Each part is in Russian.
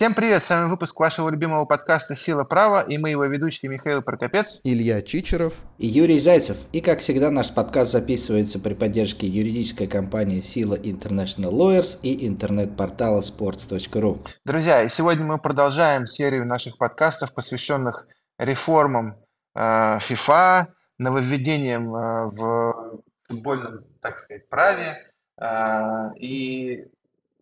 Всем привет, с вами выпуск вашего любимого подкаста «Сила права» и мы его ведущие Михаил Прокопец, Илья Чичеров и Юрий Зайцев. И как всегда наш подкаст записывается при поддержке юридической компании «Сила International Lawyers» и интернет-портала sports.ru. Друзья, и сегодня мы продолжаем серию наших подкастов, посвященных реформам э, FIFA, нововведениям э, в футбольном, так сказать, праве. Э, и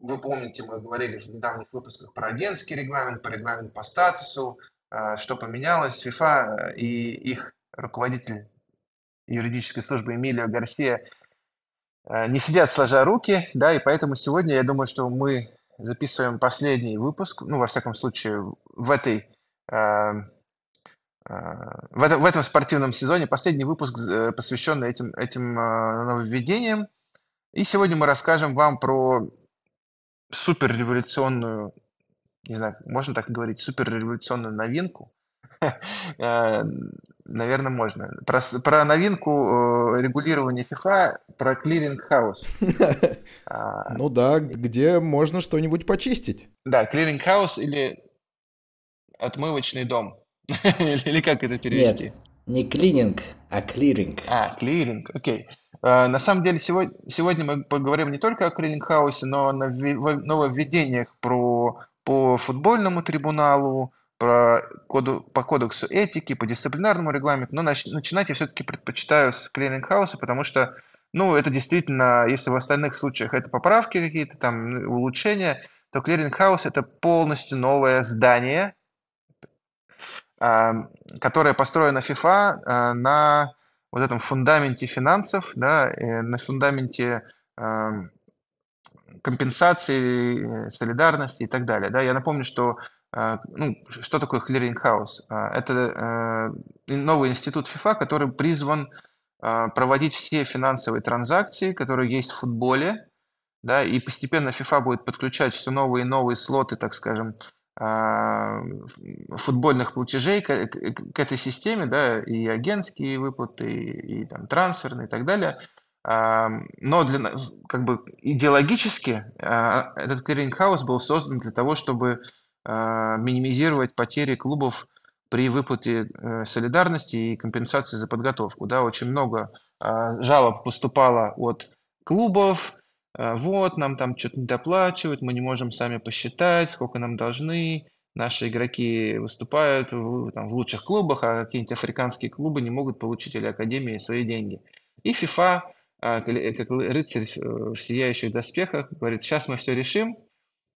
вы помните, мы говорили в недавних выпусках про агентский регламент, про регламент по статусу, а, что поменялось. ФИФА и их руководитель юридической службы Эмилио Гарсия а, не сидят сложа руки, да, и поэтому сегодня я думаю, что мы записываем последний выпуск, ну, во всяком случае, в этой в этом, в этом спортивном сезоне последний выпуск, э, посвященный этим, этим нововведениям. И сегодня мы расскажем вам про супер революционную, не знаю, можно так говорить, супер революционную новинку. Э, Наверное, можно. Про, про новинку э, регулирования FIFA, про clearing house. А, ну да, где можно что-нибудь почистить. Да, clearing house или отмывочный дом. Или как это перевести? Нет, не клининг, а клиринг. А, клиринг, окей. А, на самом деле, сегодня, сегодня мы поговорим не только о Криллингхаусе, но о нововведениях про, по футбольному трибуналу, про коду, по кодексу этики, по дисциплинарному регламенту. Но нач, начинать я все-таки предпочитаю с Клирингхауса, потому что, ну, это действительно, если в остальных случаях это поправки какие-то, там, улучшения, то Клирингхаус – это полностью новое здание, а, которое построено FIFA а, на вот этом фундаменте финансов, да, на фундаменте э, компенсации, солидарности и так далее. Да. Я напомню, что э, ну, что такое clearinghouse? Это э, новый институт ФИФА, который призван э, проводить все финансовые транзакции, которые есть в футболе, да, и постепенно FIFA будет подключать все новые и новые слоты, так скажем, футбольных платежей к, к, к этой системе, да, и агентские выплаты, и, и там трансферные и так далее. А, но для, как бы идеологически а, этот clearing house был создан для того, чтобы минимизировать потери клубов при выплате э, солидарности и компенсации за подготовку. Да, очень много жалоб поступало от клубов, а, вот, нам там что-то доплачивают, мы не можем сами посчитать, сколько нам должны, наши игроки выступают в, там, в лучших клубах, а какие-нибудь африканские клубы не могут получить или академии свои деньги. И FIFA, а, как рыцарь в сияющих доспехах, говорит, сейчас мы все решим,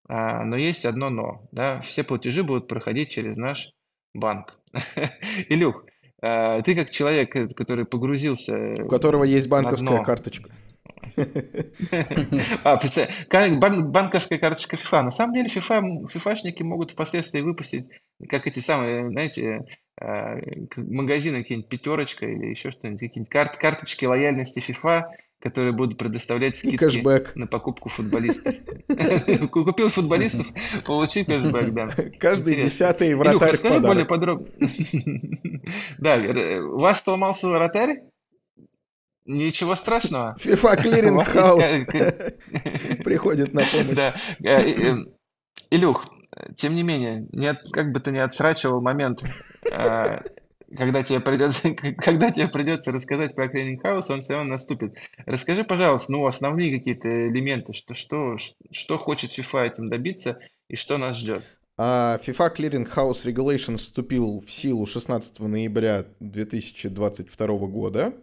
а, но есть одно но. Да? Все платежи будут проходить через наш банк. Илюх, ты как человек, который погрузился... У которого есть банковская карточка. А, банковская карточка FIFA. На самом деле FIFA, фифашники могут впоследствии выпустить, как эти самые, знаете, а, магазины какие-нибудь пятерочка или еще что-нибудь, какие-нибудь карт, карточки лояльности FIFA, которые будут предоставлять скидки на покупку футболистов. Купил футболистов, получи кэшбэк, да. Каждый десятый вратарь расскажи более подробно. Да, у вас сломался вратарь? Ничего страшного. FIFA Clearing House приходит на помощь. Да. Э, э, Илюх, тем не менее, не как бы ты не отсрачивал момент, э, когда тебе придется, когда тебе придется рассказать про Cleaning House, он все равно наступит. Расскажи, пожалуйста, ну, основные какие-то элементы, что, что, что хочет FIFA этим добиться и что нас ждет. А FIFA Clearing House Regulations вступил в силу 16 ноября 2022 года.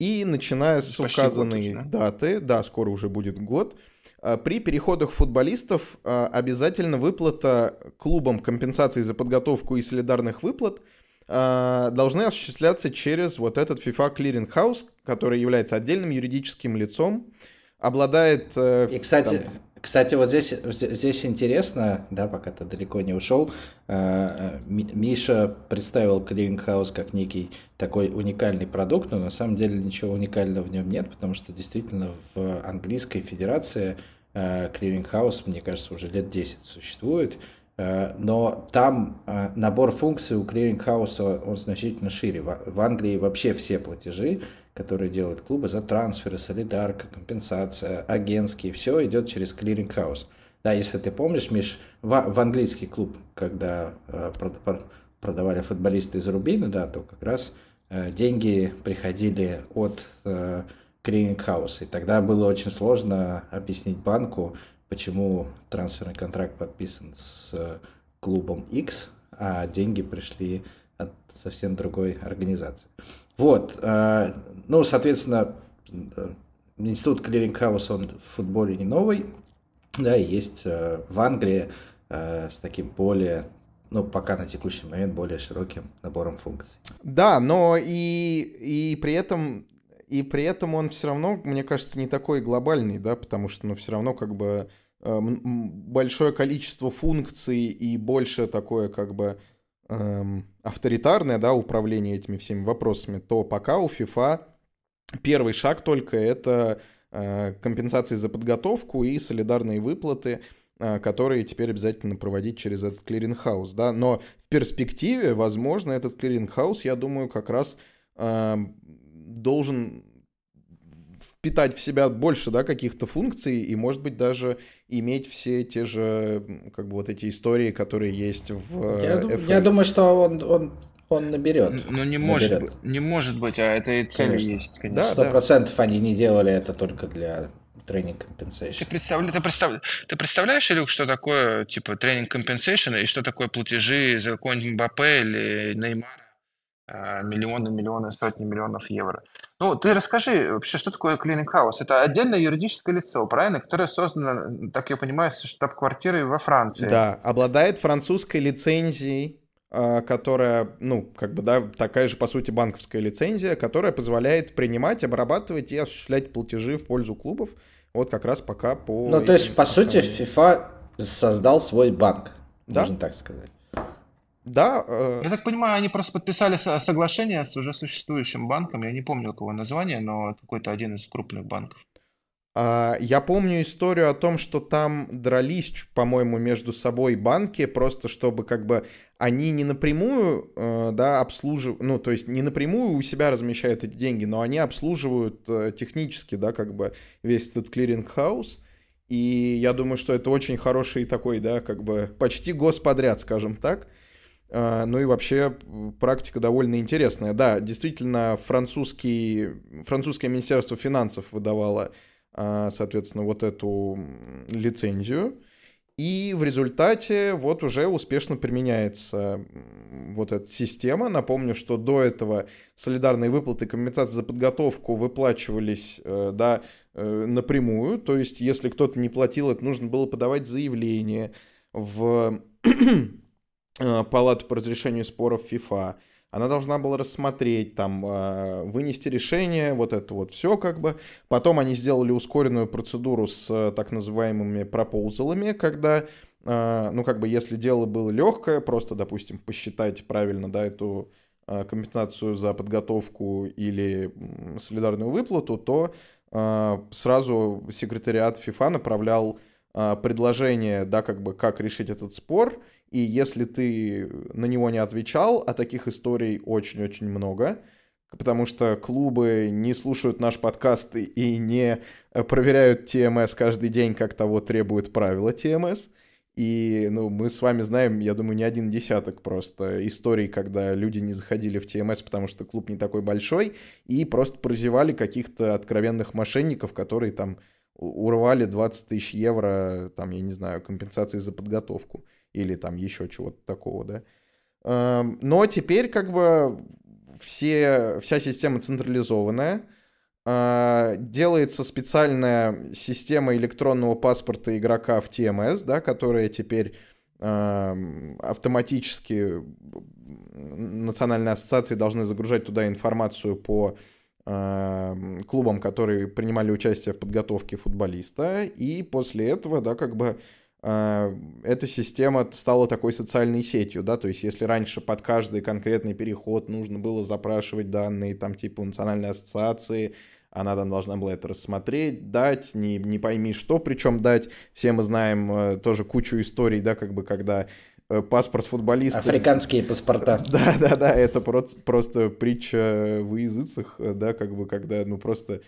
И начиная с Почти указанной год, да? даты, да, скоро уже будет год, а, при переходах футболистов а, обязательно выплата клубам компенсации за подготовку и солидарных выплат а, должны осуществляться через вот этот FIFA Clearing House, который является отдельным юридическим лицом, обладает... Э, и, кстати, там, кстати, вот здесь, здесь интересно, да, пока ты далеко не ушел, э, э, Миша представил Клирингхаус как некий такой уникальный продукт, но на самом деле ничего уникального в нем нет, потому что действительно в английской федерации clearing house, мне кажется, уже лет 10 существует. Э, но там э, набор функций у clearing house а он значительно шире. В Англии вообще все платежи, которые делают клубы за трансферы, солидарка, компенсация, агентские, все идет через clearing house. Да, если ты помнишь, Миш, в, в английский клуб, когда э, продавали футболисты из Рубина, да, то как раз деньги приходили от clearing house а. И тогда было очень сложно объяснить банку, почему трансферный контракт подписан с клубом X, а деньги пришли от совсем другой организации. Вот, э, ну, соответственно, э, институт clearing house, он в футболе не новый, да, есть э, в Англии с таким более ну, пока на текущий момент более широким набором функций. Да, но и, и при этом и при этом он все равно, мне кажется, не такой глобальный, да, потому что, ну, все равно как бы большое количество функций и больше такое как бы эм, авторитарное, да, управление этими всеми вопросами, то пока у FIFA первый шаг только это э, компенсации за подготовку и солидарные выплаты, э, которые теперь обязательно проводить через этот clearing house, да, но в перспективе, возможно, этот clearing house, я думаю, как раз э, должен впитать в себя больше, да, каких-то функций и, может быть, даже иметь все те же, как бы, вот эти истории, которые есть в Я, дум, я думаю, что он, он, он наберет. Ну, не может, наберет. быть, не может быть, а это и цель конечно. есть, конечно. Сто процентов да. они не делали это только для тренинг compensation. Ты, представля... ты, представ... ты представляешь, Илюк, что такое, типа, тренинг compensation и что такое платежи за какой-нибудь Мбаппе или Неймара? А, миллионы, миллионы, сотни миллионов евро. Ну, ты расскажи вообще, что такое House? Это отдельное юридическое лицо, правильно? Которое создано, так я понимаю, с штаб-квартирой во Франции. Да, обладает французской лицензией, а, которая, ну, как бы, да, такая же, по сути, банковская лицензия, которая позволяет принимать, обрабатывать и осуществлять платежи в пользу клубов. Вот как раз пока по... Ну, то есть, по сути, FIFA создал свой банк, да? можно так сказать. Да. Э... Я так понимаю, они просто подписали соглашение с уже существующим банком. Я не помню, какого названия, но какой-то один из крупных банков. А, я помню историю о том, что там дрались, по-моему, между собой банки, просто чтобы как бы они не напрямую, э, да, обслуживают, ну, то есть не напрямую у себя размещают эти деньги, но они обслуживают э, технически, да, как бы весь этот clearing house. И я думаю, что это очень хороший такой, да, как бы почти господряд, скажем так. А, ну и вообще практика довольно интересная. Да, действительно, французский, французское министерство финансов выдавало, а, соответственно, вот эту лицензию. И в результате вот уже успешно применяется вот эта система. Напомню, что до этого солидарные выплаты компенсации за подготовку выплачивались э, да, э, напрямую. То есть, если кто-то не платил, это нужно было подавать заявление в Э, палату по разрешению споров ФИФА. Она должна была рассмотреть, там, э, вынести решение, вот это вот все как бы. Потом они сделали ускоренную процедуру с э, так называемыми пропоузалами, когда, ну, как бы, если дело было легкое, просто, допустим, посчитать правильно, да, эту компенсацию за подготовку или солидарную выплату, то сразу секретариат ФИФА направлял предложение, да, как бы, как решить этот спор, и если ты на него не отвечал, а таких историй очень-очень много, потому что клубы не слушают наш подкаст и не проверяют ТМС каждый день, как того требует правила ТМС. И ну, мы с вами знаем, я думаю, не один десяток просто историй, когда люди не заходили в ТМС, потому что клуб не такой большой, и просто прозевали каких-то откровенных мошенников, которые там урвали 20 тысяч евро, там, я не знаю, компенсации за подготовку или там еще чего-то такого, да. Эм, но теперь как бы все, вся система централизованная, а, делается специальная система электронного паспорта игрока в TMS, да, которая теперь эм, автоматически национальные ассоциации должны загружать туда информацию по эм, клубам, которые принимали участие в подготовке футболиста, и после этого, да, как бы эта система стала такой социальной сетью, да, то есть если раньше под каждый конкретный переход нужно было запрашивать данные там типа национальной ассоциации, она там должна была это рассмотреть, дать, не, не пойми что, причем дать. Все мы знаем э, тоже кучу историй, да, как бы, когда э, паспорт футболиста... Африканские паспорта. Да, да, да, это просто, просто притча в языцах, да, как бы, когда, ну, просто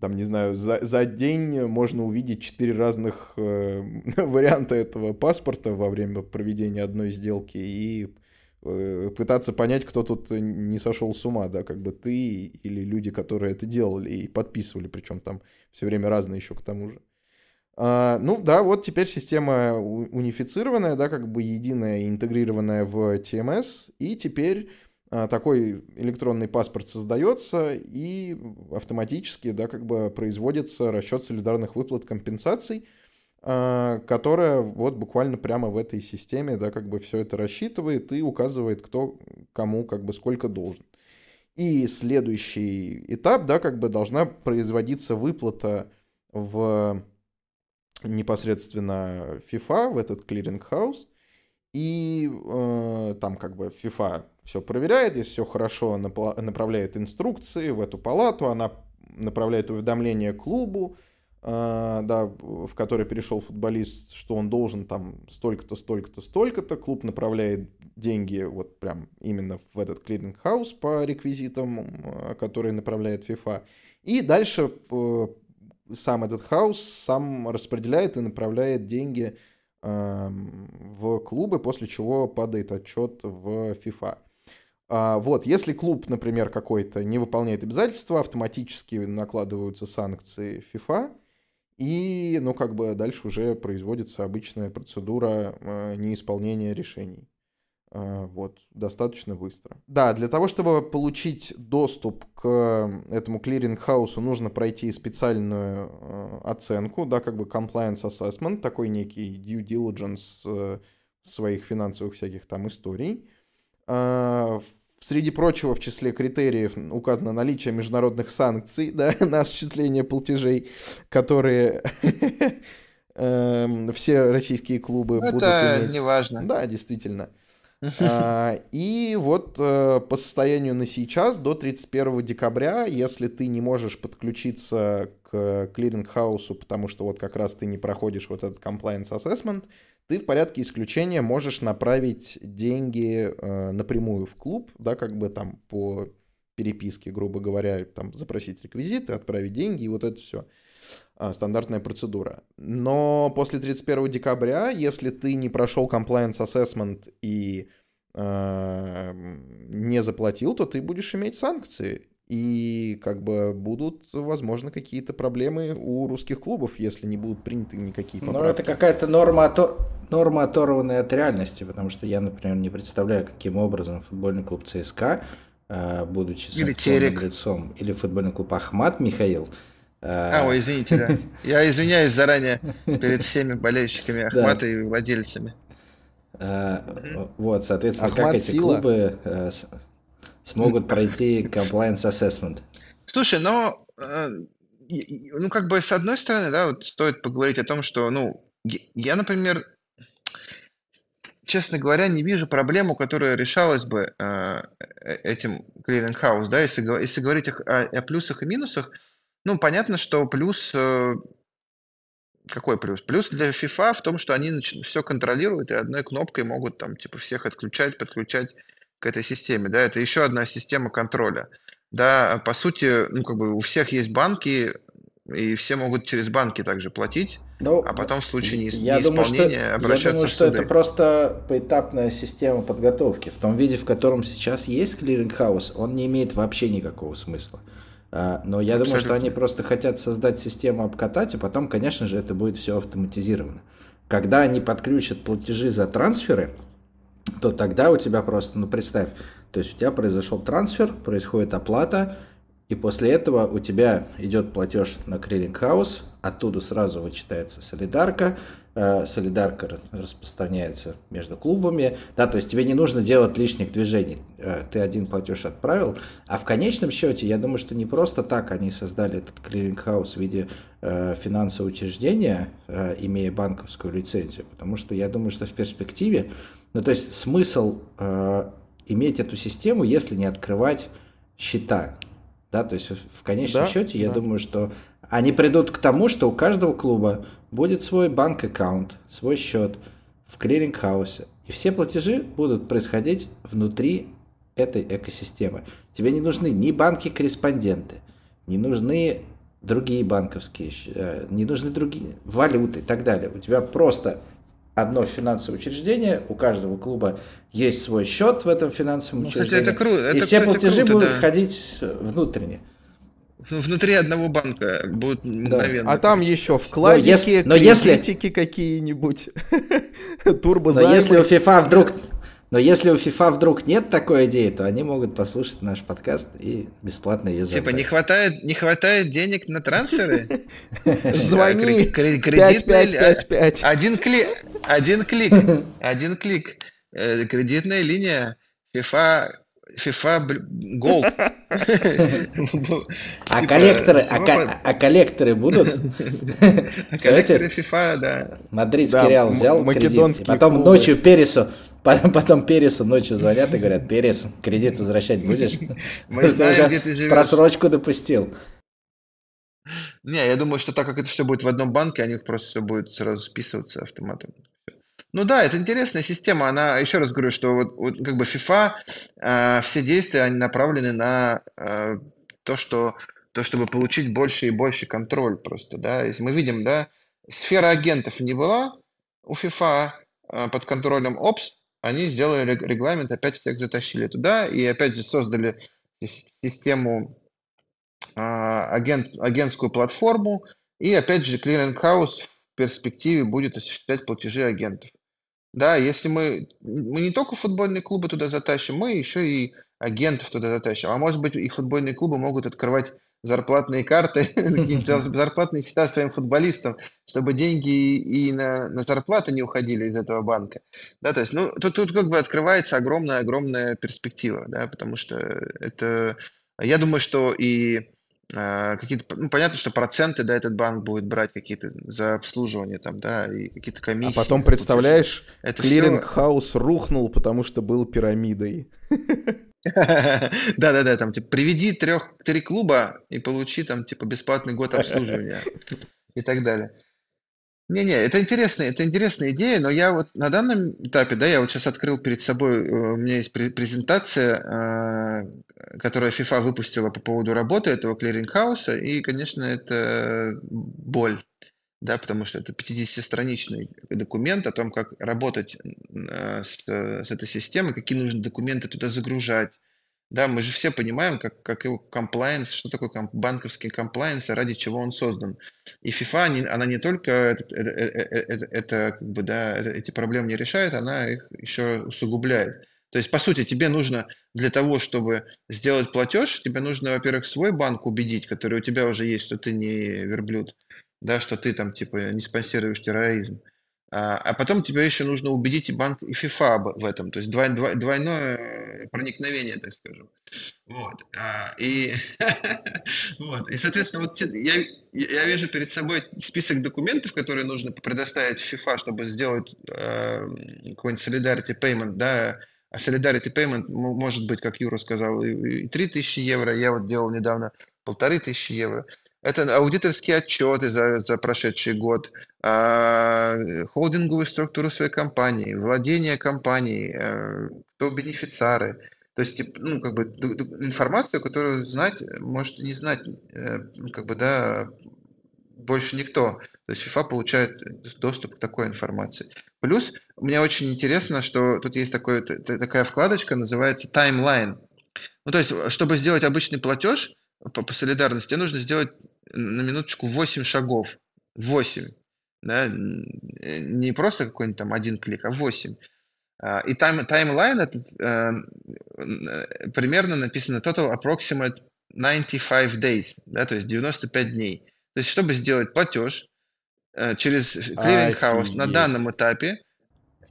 там, не знаю, за, за день можно увидеть четыре разных э, варианта этого паспорта во время проведения одной сделки и э, пытаться понять, кто тут не сошел с ума, да, как бы ты или люди, которые это делали и подписывали, причем там все время разные еще к тому же. А, ну да, вот теперь система унифицированная, да, как бы единая, интегрированная в TMS, и теперь такой электронный паспорт создается и автоматически, да, как бы производится расчет солидарных выплат компенсаций, а, которая вот буквально прямо в этой системе, да, как бы все это рассчитывает и указывает, кто кому как бы сколько должен. И следующий этап, да, как бы должна производиться выплата в непосредственно FIFA, в этот clearing house, и э, там как бы FIFA все проверяет, если все хорошо, направляет инструкции в эту палату, она направляет уведомление клубу, э, да, в который перешел футболист, что он должен там столько-то, столько-то, столько-то. Клуб направляет деньги вот прям именно в этот clearing house по реквизитам, э, которые направляет FIFA. И дальше э, сам этот house сам распределяет и направляет деньги э, в клубы, после чего падает отчет в FIFA. А, вот, если клуб, например, какой-то не выполняет обязательства, автоматически накладываются санкции FIFA, и, ну, как бы дальше уже производится обычная процедура э, неисполнения решений. Э, вот, достаточно быстро. Да, для того, чтобы получить доступ к этому clearing house у, нужно пройти специальную э, оценку, да, как бы compliance assessment, такой некий due diligence э, своих финансовых всяких там историй. Среди прочего, в числе критериев указано наличие международных санкций да, на осуществление платежей, которые эм, все российские клубы ну, будут это иметь. не важно. Да, действительно. А, и вот э, по состоянию на сейчас, до 31 декабря, если ты не можешь подключиться к клиринг-хаусу, потому что вот как раз ты не проходишь вот этот compliance assessment, ты в порядке исключения можешь направить деньги э, напрямую в клуб, да, как бы там по переписке, грубо говоря, там запросить реквизиты, отправить деньги и вот это все. А, стандартная процедура. Но после 31 декабря, если ты не прошел compliance assessment и э, не заплатил, то ты будешь иметь санкции и как бы будут, возможно, какие-то проблемы у русских клубов, если не будут приняты никакие поправки. Ну, это какая-то норма, ото... норма оторванная от реальности, потому что я, например, не представляю, каким образом футбольный клуб ЦСКА, э, будучи или лицом, или футбольный клуб Ахмат Михаил, э, а, ой, извините, да. Я извиняюсь заранее перед всеми болельщиками Ахмата и владельцами. Э, вот, соответственно, как эти клубы смогут пройти compliance assessment. Слушай, но э, ну как бы с одной стороны, да, вот стоит поговорить о том, что, ну, я, например, честно говоря, не вижу проблему, которая решалась бы э, э этим clearing house, да, если, если говорить о, о плюсах и минусах, ну, понятно, что плюс, э, какой плюс? Плюс для FIFA в том, что они все контролируют и одной кнопкой могут там, типа, всех отключать, подключать к этой системе, да, это еще одна система контроля. Да, по сути, ну, как бы у всех есть банки, и все могут через банки также платить, ну, а потом в случае неис- я неисполнения думаю, что, обращаться Я думаю, что это просто поэтапная система подготовки. В том виде, в котором сейчас есть clearing house, он не имеет вообще никакого смысла. А, но я Абсолютно. думаю, что они просто хотят создать систему, обкатать, и потом, конечно же, это будет все автоматизировано. Когда они подключат платежи за трансферы, то тогда у тебя просто, ну представь, то есть у тебя произошел трансфер, происходит оплата, и после этого у тебя идет платеж на clearing house, оттуда сразу вычитается солидарка, солидарка распространяется между клубами, да, то есть тебе не нужно делать лишних движений, э, ты один платеж отправил, а в конечном счете, я думаю, что не просто так они создали этот clearing house в виде э, финансового учреждения, имея банковскую лицензию, потому что я думаю, что в перспективе ну, то есть смысл э, иметь эту систему, если не открывать счета. Да, то есть в конечном да, счете я да. думаю, что они придут к тому, что у каждого клуба будет свой bank account, свой счет в clearing house е. И все платежи будут происходить внутри этой экосистемы. Тебе не нужны ни банки-корреспонденты, не нужны другие банковские, э, не нужны другие валюты и так далее. У тебя просто одно финансовое учреждение, у каждого клуба есть свой счет в этом финансовом ну, учреждении. Это кру... это, и все платежи круто, будут да. ходить внутренне. Внутри одного банка будут мгновенно. Да. А там еще вкладики, но если, но если... какие-нибудь, турбозаймы. Но если у FIFA вдруг но если у FIFA вдруг нет такой идеи, то они могут послушать наш подкаст и бесплатно ее забрать. Типа не хватает, не хватает денег на трансферы? Звони 5555. Один клик, один клик, один клик. Э, кредитная линия FIFA FIFA Gold. А типа, коллекторы, а, а коллекторы будут? А коллекторы FIFA, да. Мадридский Реал взял кредит, потом ночью Пересу Потом Пересу ночью звонят и говорят, Перес, кредит возвращать будешь? Мы знаем, где ты живешь. Просрочку допустил. Не, я думаю, что так как это все будет в одном банке, они просто все будет сразу списываться автоматом. Ну да, это интересная система. Она, еще раз говорю, что вот, вот как бы FIFA, э, все действия они направлены на э, то, что то, чтобы получить больше и больше контроль просто, да. Если мы видим, да, сфера агентов не была у FIFA э, под контролем Ops, они сделали регламент, опять всех затащили туда и опять же создали систему, а, агент, агентскую платформу, и опять же clearing house перспективе будет осуществлять платежи агентов. Да, если мы, мы не только футбольные клубы туда затащим, мы еще и агентов туда затащим. А может быть и футбольные клубы могут открывать зарплатные карты, зарплатные счета своим футболистам, чтобы деньги и на, на зарплаты не уходили из этого банка. Да, то есть, ну, тут, тут как бы открывается огромная-огромная перспектива, да, потому что это, я думаю, что и какие-то, ну, понятно, что проценты, да, этот банк будет брать какие-то за обслуживание там, да, и какие-то а комиссии. А потом, представляешь, clearing house рухнул, потому что был пирамидой. Да-да-да, там, типа, приведи трех, три клуба и получи там, типа, бесплатный год обслуживания и так далее. Не-не, это интересная, это интересная идея, но я вот на данном этапе, да, я вот сейчас открыл перед собой, э, у меня есть презентация, э, которая FIFA выпустила по поводу работы этого clearing house а, и, конечно, это боль, да, потому что это 50-страничный документ о том, как работать э, с, с этой системой, какие нужны документы туда загружать. Да, мы же все понимаем, как, как его комплайенс, что такое комп, банковский комплайенс, ради чего он создан. И FIFA, не, она не только это, это, это, это, как бы, да, эти проблемы не решает, она их еще усугубляет. То есть, по сути, тебе нужно для того, чтобы сделать платеж, тебе нужно, во-первых, свой банк убедить, который у тебя уже есть, что ты не верблюд да, что ты там типа не спонсируешь терроризм. А, а потом тебе еще нужно убедить и банк, и ФИФА в этом, то есть двой, двой, двойное проникновение, так скажем. Вот. А, и, вот. и, соответственно, вот я, я вижу перед собой список документов, которые нужно предоставить FIFA, чтобы сделать э, какой-нибудь Solidarity Payment, да, а Solidarity Payment может быть, как Юра сказал, и 3000 евро, я вот делал недавно полторы тысячи евро. Это аудиторские отчеты за, за прошедший год, э, холдинговую структуру своей компании, владение компанией, э, кто бенефициары. То есть, ну, как бы информацию, которую знать, может не знать, э, ну, как бы, да, больше никто. То есть FIFA получает доступ к такой информации. Плюс мне очень интересно, что тут есть такой, такая вкладочка, называется Timeline. Ну, то есть, чтобы сделать обычный платеж по, по солидарности, нужно сделать на минуточку 8 шагов. 8. Да? Не просто какой-нибудь там один клик, а 8. А, и time, timeline этот э, примерно написано total approximate 95 days, да, то есть 95 дней. То есть, чтобы сделать платеж э, через clearing house на данном этапе,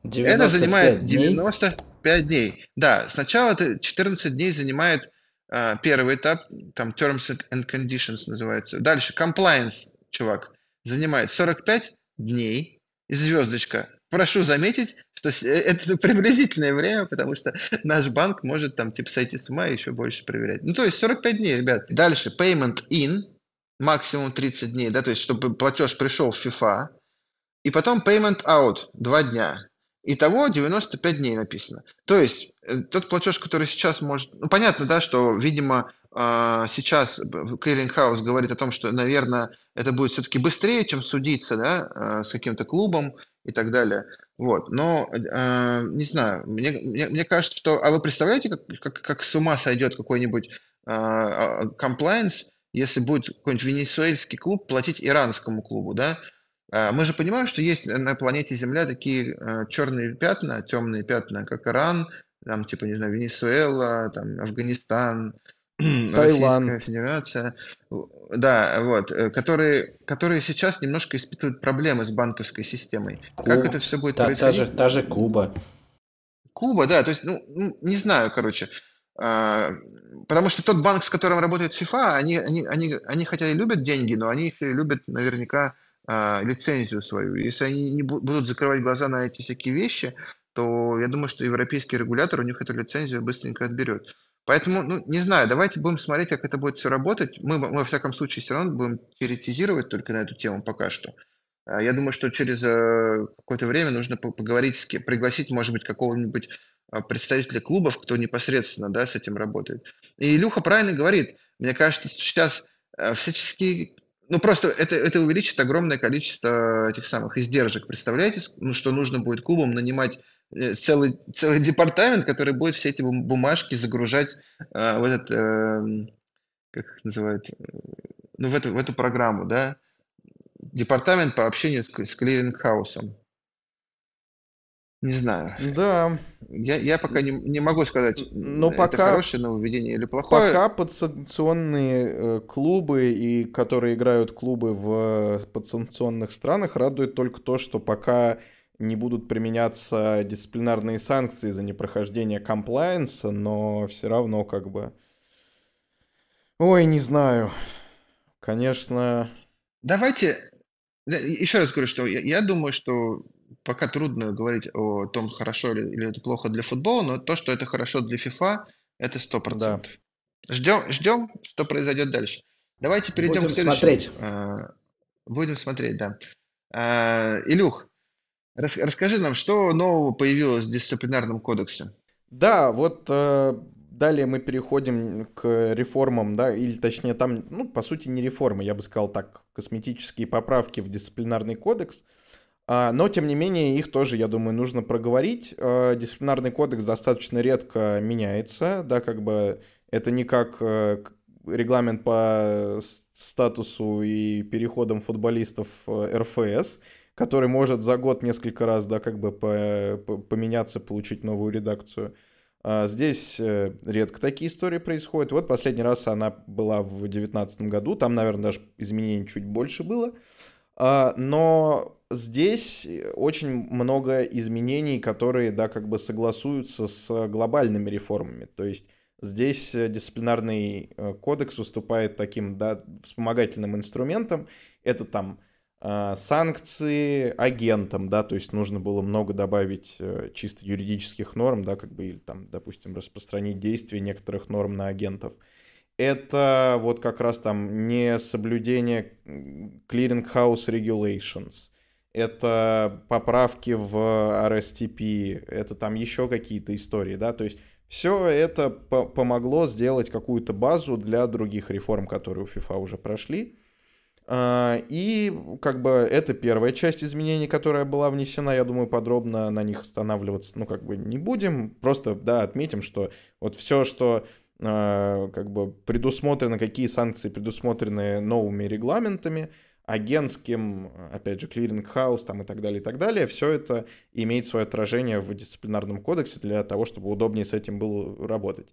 это занимает 95 дней. дней. Да, сначала это 14 дней занимает первый этап, там Terms and Conditions называется. Дальше Compliance check занимает 45 дней и звездочка. прошу заметить, что это приблизительное время, потому что наш банк может там типа сойти с ума и еще больше проверять. Ну, то есть 45 дней, ребят. Дальше payment in, максимум 30 дней, да, то есть чтобы платеж пришел в FIFA, и потом payment out, 2 дня. Итого 95 дней написано. То есть э, тот платеж, который сейчас может... Ну, понятно, да, что, видимо, а, сейчас Clearing говорит о том, что, наверное, это будет все-таки быстрее, чем судиться да, а, с каким-то клубом и так далее. Вот. Но, э, не знаю, мне, мне, мне кажется, что... А вы представляете, как, как, как с ума сойдет какой-нибудь комплайенс, если будет какой-нибудь венесуэльский клуб платить иранскому клубу, да? А, мы же понимаем, что есть на планете Земля такие э, черные пятна, темные пятна, как Иран, там, типа, не знаю, Венесуэла, там, Афганистан, Таиланд. Российская Федерация, да, вот, э, которые, которые сейчас немножко испытывают проблемы с банковской системой. Куб. Как это все будет та, происходить? Та же, та же Куба. Куба, да, то есть, ну, ну не знаю, короче. А, потому что тот банк, с которым работает FIFA, они, они, они, они хотя и любят деньги, но они еще и любят наверняка а, лицензию свою. Если они не будут закрывать глаза на эти всякие вещи, то я думаю, что европейский регулятор у них эту лицензию быстренько отберет. Поэтому, ну, не знаю, давайте будем смотреть, как это будет все работать. Мы, мы, во всяком случае, все равно будем теоретизировать только на эту тему пока что. А, я думаю, что через э, какое-то время нужно поговорить, с кем, пригласить, может быть, какого-нибудь а, представителя клубов, кто непосредственно да, с этим работает. И Илюха правильно говорит. Мне кажется, сейчас э, всяческие ну, просто это, это увеличит огромное количество этих самых издержек. Представляете, ну, что нужно будет клубам нанимать э, целый, целый департамент, который будет все эти бумажки загружать э, в этот, э, как их называют, ну, в эту, в эту программу, да? Департамент по общению с, с клиринг-хаусом. Не знаю. Да. Я, я пока не, не могу сказать, Но это пока, хорошее нововведение или плохое. Пока подсанкционные э, клубы, и которые играют клубы в э, подсанкционных странах, радует только то, что пока не будут применяться дисциплинарные санкции за непрохождение комплайенса, но все равно как бы... Ой, не знаю. Конечно... Давайте... Еще раз говорю, что я, я думаю, что пока трудно говорить о том, хорошо или, или это плохо для футбола, но то, что это хорошо для FIFA, это 100%. Да. Ждем, ждем, что произойдет дальше. Давайте перейдем Будем к следующему. смотреть. А, будем смотреть, да. А, Илюх, рас, расскажи нам, что нового появилось в дисциплинарном кодексе? Да, вот э, далее мы переходим к реформам, да, или точнее там, ну, по сути, не реформы, я бы сказал так, косметические поправки в дисциплинарный кодекс. А, но, тем не менее, их тоже, я думаю, нужно проговорить. А, дисциплинарный кодекс достаточно редко меняется, да, как бы это не как э, регламент по статусу и переходам футболистов э, РФС, который может за год несколько раз, да, как бы поменяться, получить новую редакцию. А, здесь э, редко такие истории происходят. Вот последний раз она была в 2019 году, там, наверное, даже изменений чуть больше было. Но здесь очень много изменений, которые, да, как бы согласуются с глобальными реформами. То есть здесь дисциплинарный э, кодекс выступает таким, да, вспомогательным инструментом. Это там э, санкции агентам, да, то есть нужно было много добавить э, чисто юридических норм, да, как бы, или там, допустим, распространить действие некоторых норм на агентов – это вот как раз там не соблюдение clearing house regulations, это поправки в RSTP, это там еще какие-то истории, да, то есть все это по помогло сделать какую-то базу для других реформ, которые у FIFA уже прошли. А, и как бы это первая часть изменений, которая была внесена. Я думаю, подробно на них останавливаться, ну, как бы не будем. Просто, да, отметим, что вот все, что как бы предусмотрено, какие санкции предусмотрены новыми регламентами, агентским, опять же, clearing house там и так далее, и так далее. Все это имеет свое отражение в дисциплинарном кодексе для того, чтобы удобнее с этим было работать.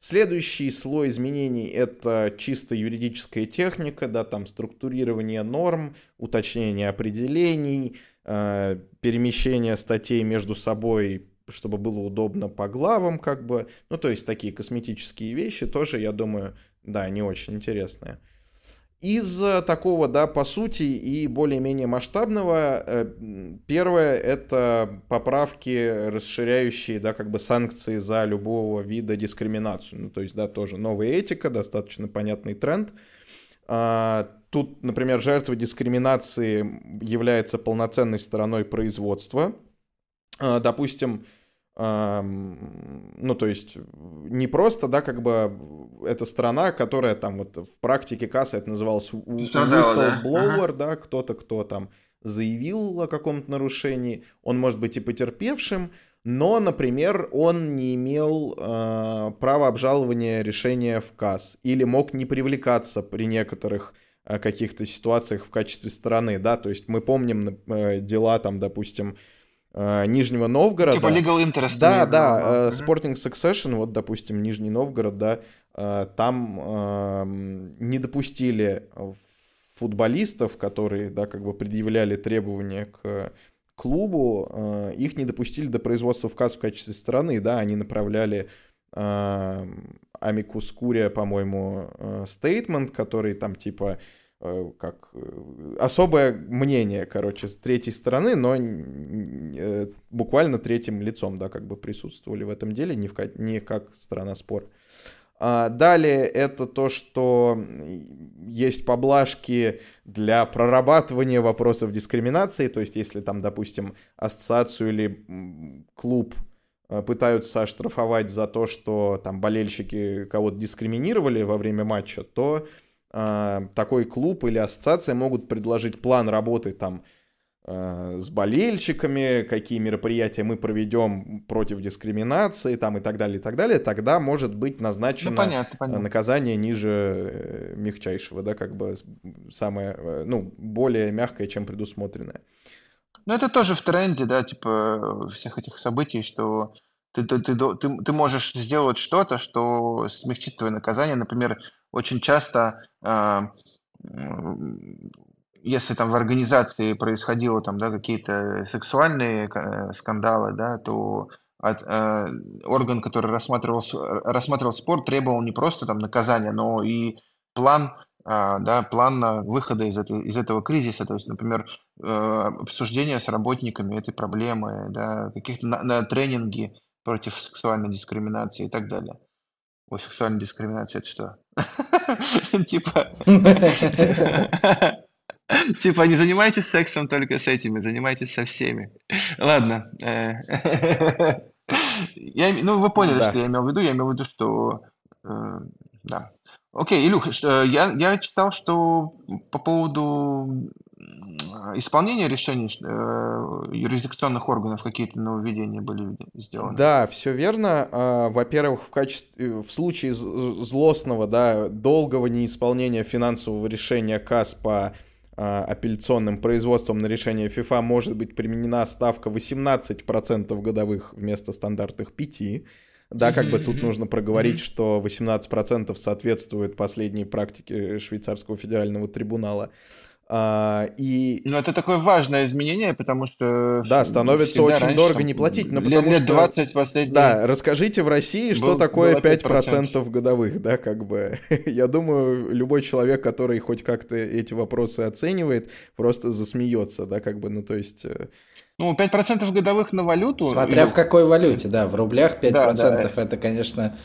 Следующий слой изменений — это чисто юридическая техника, да, там структурирование норм, уточнение определений, э, перемещение статей между собой, чтобы было удобно по главам, как бы. Ну, то есть такие косметические вещи тоже, я думаю, да, не очень интересные. Из такого, да, по сути и более-менее масштабного, э, первое — это поправки, расширяющие, да, как бы санкции за любого вида дискриминацию. Ну, то есть, да, тоже новая этика, достаточно понятный тренд. А, тут, например, жертва дискриминации является полноценной стороной производства. А, допустим, ну, то есть не просто, да, как бы эта страна, которая там вот в практике кассы это называлось whistleblower, да, да кто-то, кто там заявил о каком-то нарушении, он может быть и потерпевшим, но, например, он не имел э, права обжалования решения в КАС или мог не привлекаться при некоторых э, каких-то ситуациях в качестве стороны, да, то есть мы помним э, дела там, допустим, э, Нижнего Новгорода. Типа Legal Interest. Да, да, э, Sporting Succession, вот, допустим, Нижний Новгород, да, э, там э, не допустили футболистов, которые, да, как бы предъявляли требования к клубу, э, их не допустили до производства в КАС в качестве стороны, да, они направляли э, Амикус Курия, по-моему, стейтмент, который там типа Э, как э, особое мнение, короче, с третьей стороны, но э, буквально третьим лицом, да, как бы присутствовали в этом деле, не, в, не как сторона спора. А далее это то, что есть поблажки для прорабатывания вопросов дискриминации, то есть если там, допустим, ассоциацию или клуб пытаются оштрафовать за то, что там болельщики кого-то дискриминировали во время матча, то такой клуб или ассоциация могут предложить план работы там а, с болельщиками, какие мероприятия мы проведем против дискриминации там и так далее, и так далее, тогда может быть назначено ну, понятно, понятно. наказание ниже э, мягчайшего, да, как бы самое, э, ну, более мягкое, чем предусмотренное. Ну, это тоже в тренде, да, типа всех этих событий, что ты, ты, ты, ты, ты можешь сделать что-то, что смягчит твое наказание. Например, очень часто, э, если там в организации происходило там, да, какие-то сексуальные э, скандалы, да, то от, э, орган, который рассматривал, рассматривал спор, требовал не просто там наказания, но и план а, да, план выхода из, этой, из этого кризиса, то есть, например, э, обсуждение с работниками этой проблемы, да, каких-то на, на тренинги против сексуальной дискриминации и так далее. Ой, сексуальная дискриминация это что? Типа... Типа, не занимайтесь сексом только с этими, занимайтесь со всеми. Ладно. Э, я, ну, вы поняли, что я имел в виду. Я имел в виду, что... Э, да. Окей, Илюх, я, я читал, что по поводу исполнения решений э, юрисдикционных органов какие-то нововведения были сделаны? Да, все верно. А, во-первых, в качестве, в случае злостного, да, долгого неисполнения финансового решения КАС по а, апелляционным производством на решение ФИФА может быть применена ставка 18% годовых вместо стандартных 5%. Да, как бы тут нужно проговорить, что 18% соответствует последней практике швейцарского федерального трибунала. А, и... Но это такое важное изменение, потому что... Да, становится очень раньше, дорого не платить. Но лет, лет 20 что... последних... Да, расскажите в России, что был, такое 5%, 5% годовых, да, как бы. Я думаю, любой человек, который хоть как-то эти вопросы оценивает, просто засмеется, да, как бы, ну, то есть... Э, ну, 5% годовых на валюту... Смотря или... в какой валюте, да, в рублях 5% да, да. это, конечно,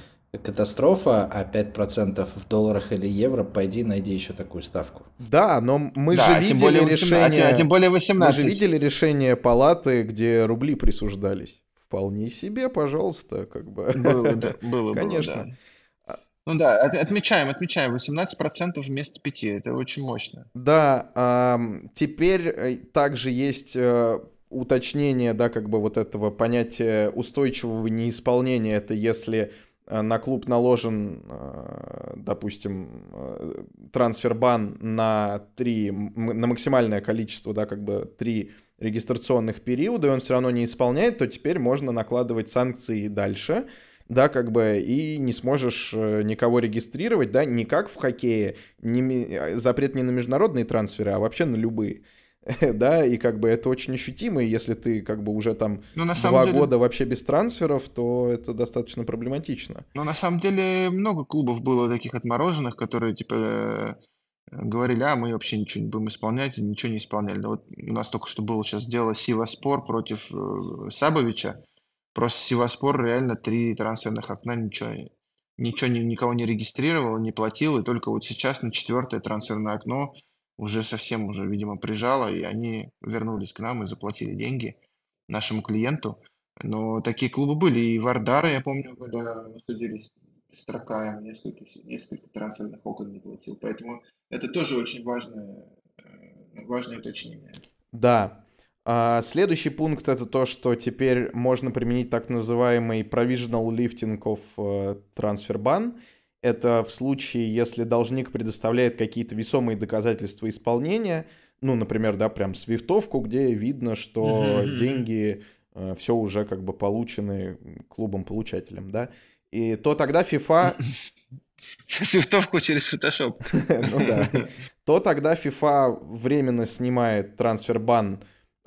катастрофа, а 5% в долларах или евро, пойди найди еще такую ставку. Да, но мы да, же видели более 18, решение... А тем более 18. Мы же видели решение палаты, где рубли присуждались. Вполне себе, пожалуйста, как бы. Было, да, было, Конечно. Было, да. Ну да, отмечаем, отмечаем, 18% вместо 5, это очень мощно. Да, а, теперь э, также есть э, уточнение, да, как бы вот этого понятия устойчивого неисполнения, это если Э, на клуб наложен, э, допустим, э, трансфербан на три, на максимальное количество, да, как бы три регистрационных периода, и он все равно не исполняет, то теперь можно накладывать санкции дальше, да, как бы, и не сможешь никого регистрировать, да, не как в хоккее, не, запрет не на международные трансферы, а вообще на любые. да, и как бы это очень ощутимо, и если ты как бы уже там ну, два деле... года вообще без трансферов, то это достаточно проблематично. Ну, на самом деле, много клубов было таких отмороженных, которые, типа, говорили, а мы вообще ничего не будем исполнять, и ничего не исполняли. Но вот у нас только что было сейчас дело Сиваспор против э, Сабовича. Просто Сиваспор реально три трансферных окна ничего, ничего ни, никого не регистрировал, не платил, и только вот сейчас на четвертое трансферное окно уже совсем уже, видимо, прижало, и они вернулись к нам и заплатили деньги нашему клиенту. Но такие клубы были. И Вардара, я помню, когда мы судились с Тракаем, несколько, несколько трансферных окон не платил. Поэтому это тоже очень важное, э, важное уточнение. Да. А следующий пункт это то, что теперь можно применить так называемый provisional lifting of э, transfer ban. Это в случае, если должник предоставляет какие-то весомые доказательства исполнения, ну, например, да, прям свифтовку, где видно, что деньги э, все уже как бы получены клубом-получателем, да, и то тогда FIFA... Свифтовку через Photoshop. ну да. То тогда FIFA временно снимает трансфер-бан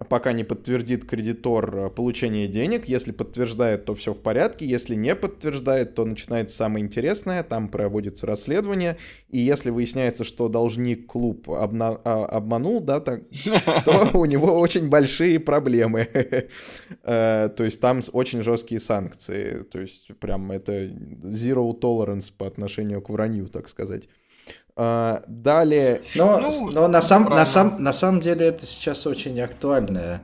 пока не подтвердит кредитор э, получение денег. Если подтверждает, то все в порядке. Если не подтверждает, то начинается самое интересное. Там проводится расследование. И если выясняется, что должник клуб обна- а, обманул, да, так, то у него очень большие проблемы. Э, то есть там очень жесткие санкции. То есть прям это zero tolerance по отношению к вранью, так сказать. А, далее. Но, ну, но на, сам, на, сам, на самом деле это сейчас очень актуальная,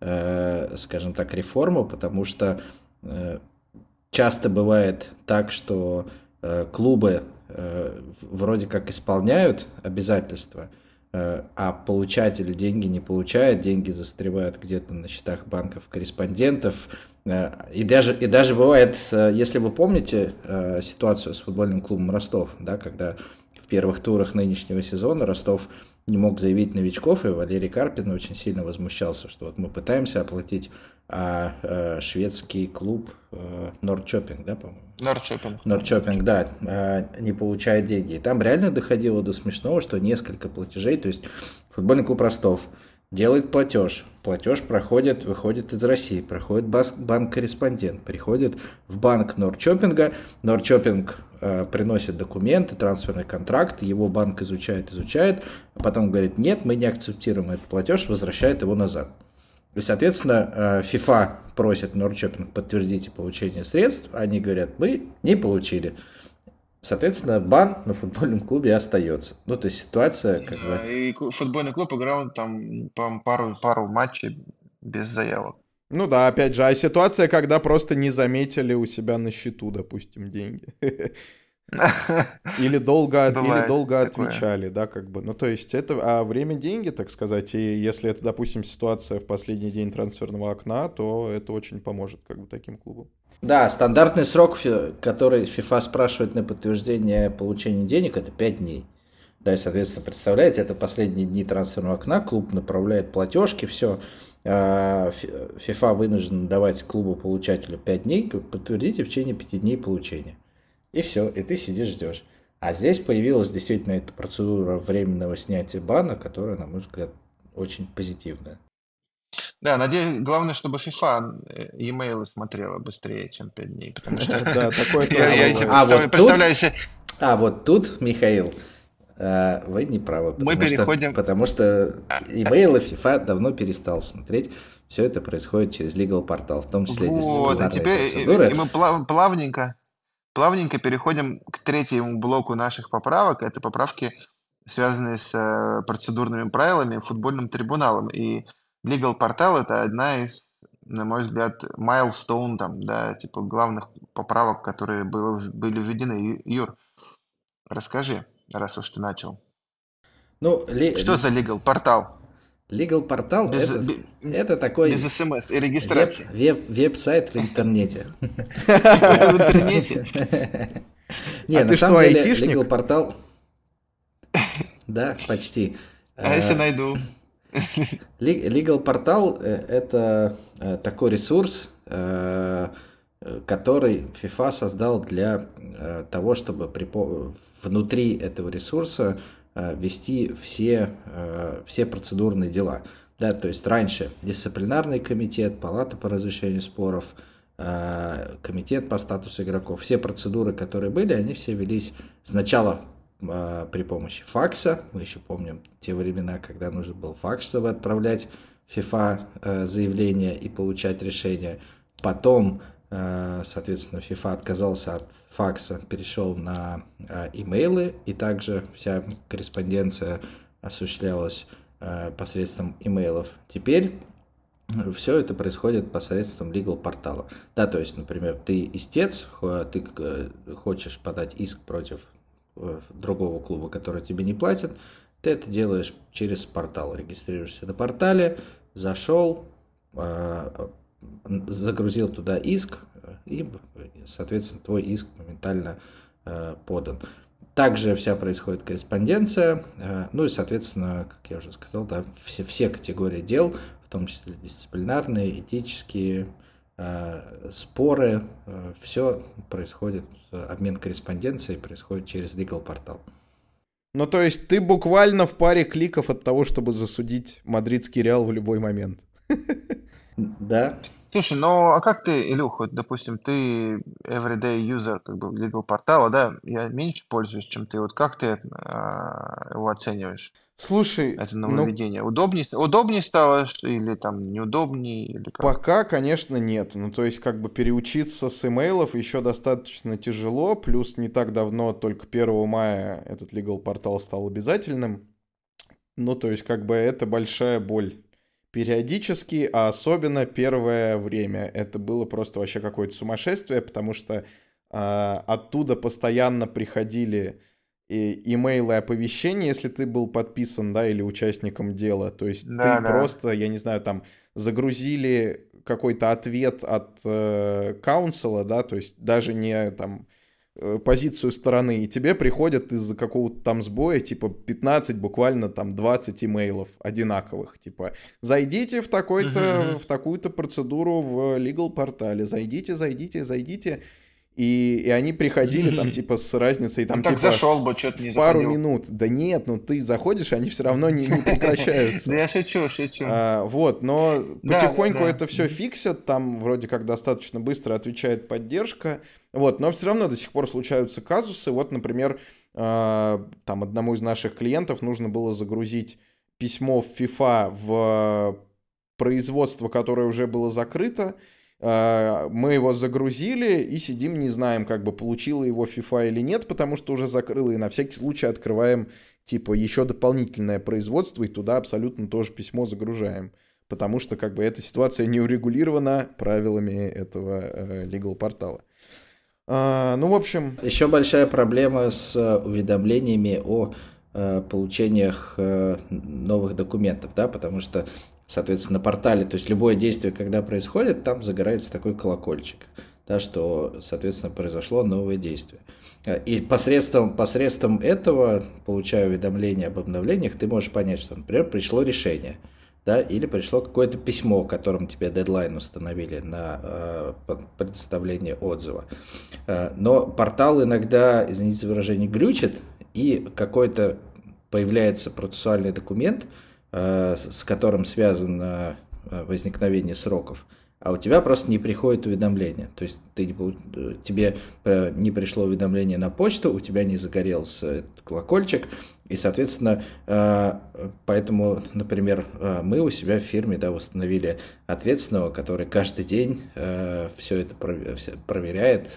э, скажем так, реформа, потому что э, часто бывает так, что э, клубы э, вроде как исполняют обязательства, э, а получатель деньги не получает, деньги застревают где-то на счетах банков корреспондентов. И даже, и даже бывает, если вы помните ситуацию с футбольным клубом Ростов, да, когда первых турах нынешнего сезона Ростов не мог заявить новичков, и Валерий Карпин очень сильно возмущался, что вот мы пытаемся оплатить а, а шведский клуб а, Нордчопинг, да, по-моему? Нордчопинг. Нордчопинг, да, а, не получает деньги. И там реально доходило до смешного, что несколько платежей, то есть футбольный клуб Ростов делает платеж, платеж проходит, выходит из России, проходит банк-корреспондент, приходит в банк Нордчопинга, Нордчопинг Э, приносит документы, трансферный контракт, его банк изучает, изучает, а потом говорит, нет, мы не акцептируем этот платеж, возвращает его назад. И, соответственно, э, FIFA просит Норчопинг подтвердить получение средств, они говорят, мы не получили. Соответственно, бан на футбольном клубе остается. Ну, то есть ситуация как бы... И футбольный клуб играл там пару, пару матчей без заявок. Ну да, опять же, а ситуация, когда просто не заметили у себя на счету, допустим, деньги. Или долго, или долго отвечали, да, как бы. Ну, то есть это, а время деньги, так сказать, и если это, допустим, ситуация в последний день трансферного окна, то это очень поможет, как бы, таким клубам. Да, стандартный срок, который FIFA спрашивает на подтверждение получения денег, это 5 дней. Да, и, соответственно, представляете, это последние дни трансферного окна, клуб направляет платежки, все, FIFA а, вынужден давать клубу-получателю 5 дней, подтвердите в течение 5 дней получения. И все, и ты сидишь, ждешь. А здесь появилась действительно эта процедура временного снятия бана, которая, на мой взгляд, очень позитивная. Да, надеюсь, главное, чтобы FIFA э, e-mail смотрела быстрее, чем 5 дней. Потому что да, такое а, представляю себе... А вот тут, Михаил, а, вы не правы. Мы переходим... Что, потому что имейлы FIFA давно перестал смотреть. Все это происходит через legal портал, в том числе вот, и теперь процедуры. И мы плав, плавненько, плавненько переходим к третьему блоку наших поправок. Это поправки, связанные с э, процедурными правилами, футбольным трибуналом. И legal портал это одна из, на мой взгляд, milestone, там, да, типа главных поправок, которые было, были введены. Юр, расскажи раз уж ты начал. Ну, ли... Что за legal портал? Legal портал без, это, без, это такой без смс и регистрации. Веб, веб, веб-сайт в интернете. В интернете? Не, а на самом деле legal портал. Да, почти. А если э, найду? Legal портал э, это э, такой ресурс, который FIFA создал для того, чтобы внутри этого ресурса вести все, э, все процедурные дела. Да, то есть раньше дисциплинарный комитет, палата по разрешению споров, э, комитет по статусу игроков, все процедуры, которые были, они все велись сначала э, при помощи факса. Мы еще помним те времена, когда нужно было факс, чтобы отправлять FIFA э, заявление и получать решение. Потом, э, соответственно, FIFA отказался от факса, перешел на э, имейлы, и также вся корреспонденция осуществлялась э, посредством имейлов. Теперь все это происходит посредством legal портала. Да, то есть, например, ты истец, ты э, хочешь подать иск против э, другого клуба, который тебе не платит, ты это делаешь через портал, регистрируешься на портале, зашел, э, загрузил туда иск, и, соответственно, твой иск моментально подан. Также вся происходит корреспонденция, ну и, соответственно, как я уже сказал, да, все, все категории дел том числе дисциплинарные, этические э, споры, э, все происходит, обмен корреспонденцией происходит через legal портал. Ну, то есть ты буквально в паре кликов от того, чтобы засудить мадридский Реал в любой момент. Да. Слушай, ну а как ты, Илюх, вот, допустим, ты everyday user как бы legal портала, да, я меньше пользуюсь, чем ты, вот как ты а, его оцениваешь? Слушай, это ну, нововведение. Ну, удобнее, удобнее стало или там неудобнее? Или как? Пока, конечно, нет. Ну, то есть, как бы переучиться с имейлов еще достаточно тяжело. Плюс не так давно, только 1 мая, этот legal портал стал обязательным. Ну, то есть, как бы это большая боль. Периодически, а особенно первое время. Это было просто вообще какое-то сумасшествие, потому что э, оттуда постоянно приходили и имейлы оповещения, если ты был подписан, да, или участником дела. То есть да, ты да. просто, я не знаю, там загрузили какой-то ответ от э, каунсела, да, то есть даже не там позицию стороны, и тебе приходят из-за какого-то там сбоя, типа, 15, буквально там 20 имейлов одинаковых, типа, зайдите в такой-то, uh-huh. в такую-то процедуру в legal портале, зайдите, зайдите, зайдите, и, и они приходили там, типа, с разницей, там, ну, так типа, зашел бы, что-то не пару заходил. минут. Да нет, ну ты заходишь, они все равно не, не прекращаются. Да я шучу, шучу. А, вот, но потихоньку это все фиксят, там вроде как достаточно быстро отвечает поддержка, вот, но все равно до сих пор случаются казусы. Вот, например, а, там одному из наших клиентов нужно было загрузить письмо в FIFA в производство, которое уже было закрыто, мы его загрузили и сидим, не знаем, как бы получила его FIFA или нет, потому что уже закрыла, и на всякий случай открываем, типа, еще дополнительное производство, и туда абсолютно тоже письмо загружаем. Потому что, как бы, эта ситуация не урегулирована правилами этого э, legal портала. А, ну, в общем... Еще большая проблема с уведомлениями о э, получениях э, новых документов, да, потому что соответственно, на портале, то есть любое действие, когда происходит, там загорается такой колокольчик, да, что, соответственно, произошло новое действие. И посредством, посредством этого, получая уведомление об обновлениях, ты можешь понять, что, например, пришло решение, да, или пришло какое-то письмо, которым тебе дедлайн установили на э, предоставление отзыва. Э, но портал иногда, извините за выражение, глючит, и какой-то появляется процессуальный документ – с которым связано э, возникновение сроков, а у тебя просто не приходит уведомление. То есть ты, э, тебе не пришло уведомление на почту, у тебя не загорелся этот колокольчик, и, соответственно, поэтому, например, мы у себя в фирме да, установили ответственного, который каждый день все это проверяет,